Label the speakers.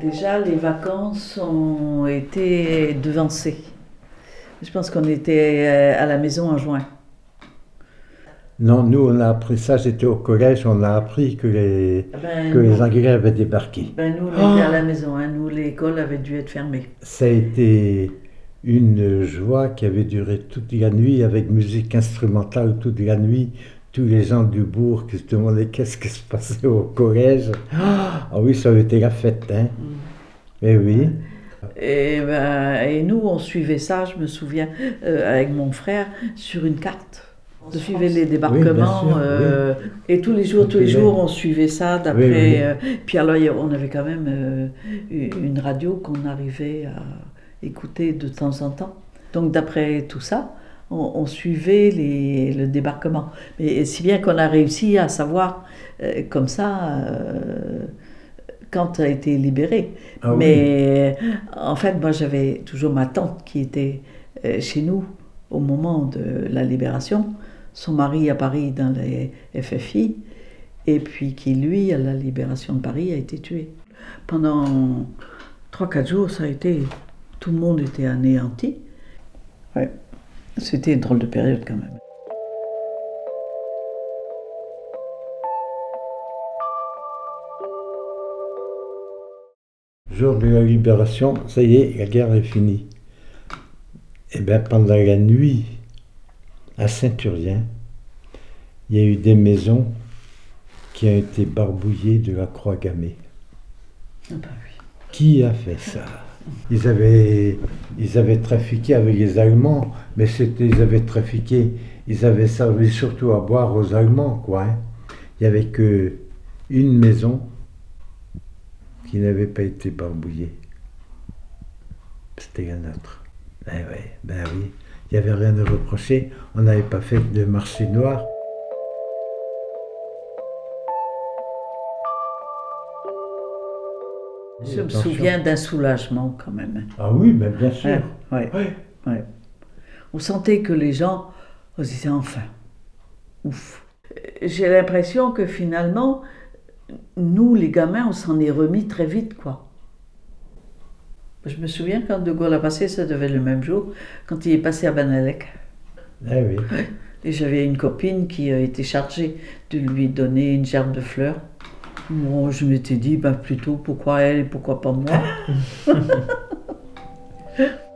Speaker 1: Déjà, les vacances ont été devancées. Je pense qu'on était euh, à la maison en juin.
Speaker 2: Non, nous, on a appris ça, j'étais au collège, on a appris que les,
Speaker 1: Ben,
Speaker 2: que
Speaker 1: nous,
Speaker 2: les Anglais avaient débarqué.
Speaker 1: ben, nous, on était à la maison. hein. Nous, l'école avait dû être fermée.
Speaker 2: Ça a été une joie qui avait duré toute la nuit, avec musique instrumentale toute la nuit. Tous les gens du bourg qui se demandaient qu'est-ce qui se passait au collège. Ah oui, ça avait été la fête, hein. Eh oui.
Speaker 1: Et, ben, et nous, on suivait ça, je me souviens, euh, avec mon frère, sur une carte. On suivait les débarquements.
Speaker 2: sûr,
Speaker 1: euh, Et tous les jours, tous les jours, on suivait ça d'après.
Speaker 2: Oui, oui.
Speaker 1: euh, puis alors, on avait quand même euh, une radio qu'on arrivait à écouter de temps en temps. Donc, d'après tout ça, on, on suivait les, le débarquement. Mais si bien qu'on a réussi à savoir, euh, comme ça, euh, quand a été libéré.
Speaker 2: Ah oui.
Speaker 1: Mais en fait, moi, j'avais toujours ma tante qui était euh, chez nous au moment de la libération. Son mari à Paris dans les FFI. Et puis qui, lui, à la libération de Paris, a été tué. Pendant 3-4 jours, ça a été. Tout le monde était anéanti. Ouais. C'était une drôle de période quand même.
Speaker 2: Jour de la libération, ça y est, la guerre est finie. Et bien pendant la nuit, à Saint-Urien, il y a eu des maisons qui ont été barbouillées de la croix gammée.
Speaker 1: Ah bah oui.
Speaker 2: Qui a fait ça? Ils avaient, trafiqué avec les Allemands, mais c'était, ils avaient trafiqué, ils avaient servi surtout à boire aux Allemands, quoi. hein. Il n'y avait que une maison qui n'avait pas été barbouillée. C'était la nôtre. Ben oui, ben oui. Il n'y avait rien à reprocher. On n'avait pas fait de marché noir.
Speaker 1: Je me souviens d'un soulagement quand même.
Speaker 2: Ah oui, mais bien sûr. Ouais,
Speaker 1: ouais. On sentait que les gens on se disait enfin, ouf. J'ai l'impression que finalement, nous les gamins, on s'en est remis très vite, quoi. Je me souviens quand De Gaulle a passé, ça devait être le même jour, quand il est passé à Banalec.
Speaker 2: Eh oui.
Speaker 1: Et j'avais une copine qui a été chargée de lui donner une gerbe de fleurs. Moi, je m'étais dit, bah, plutôt pourquoi elle et pourquoi pas moi?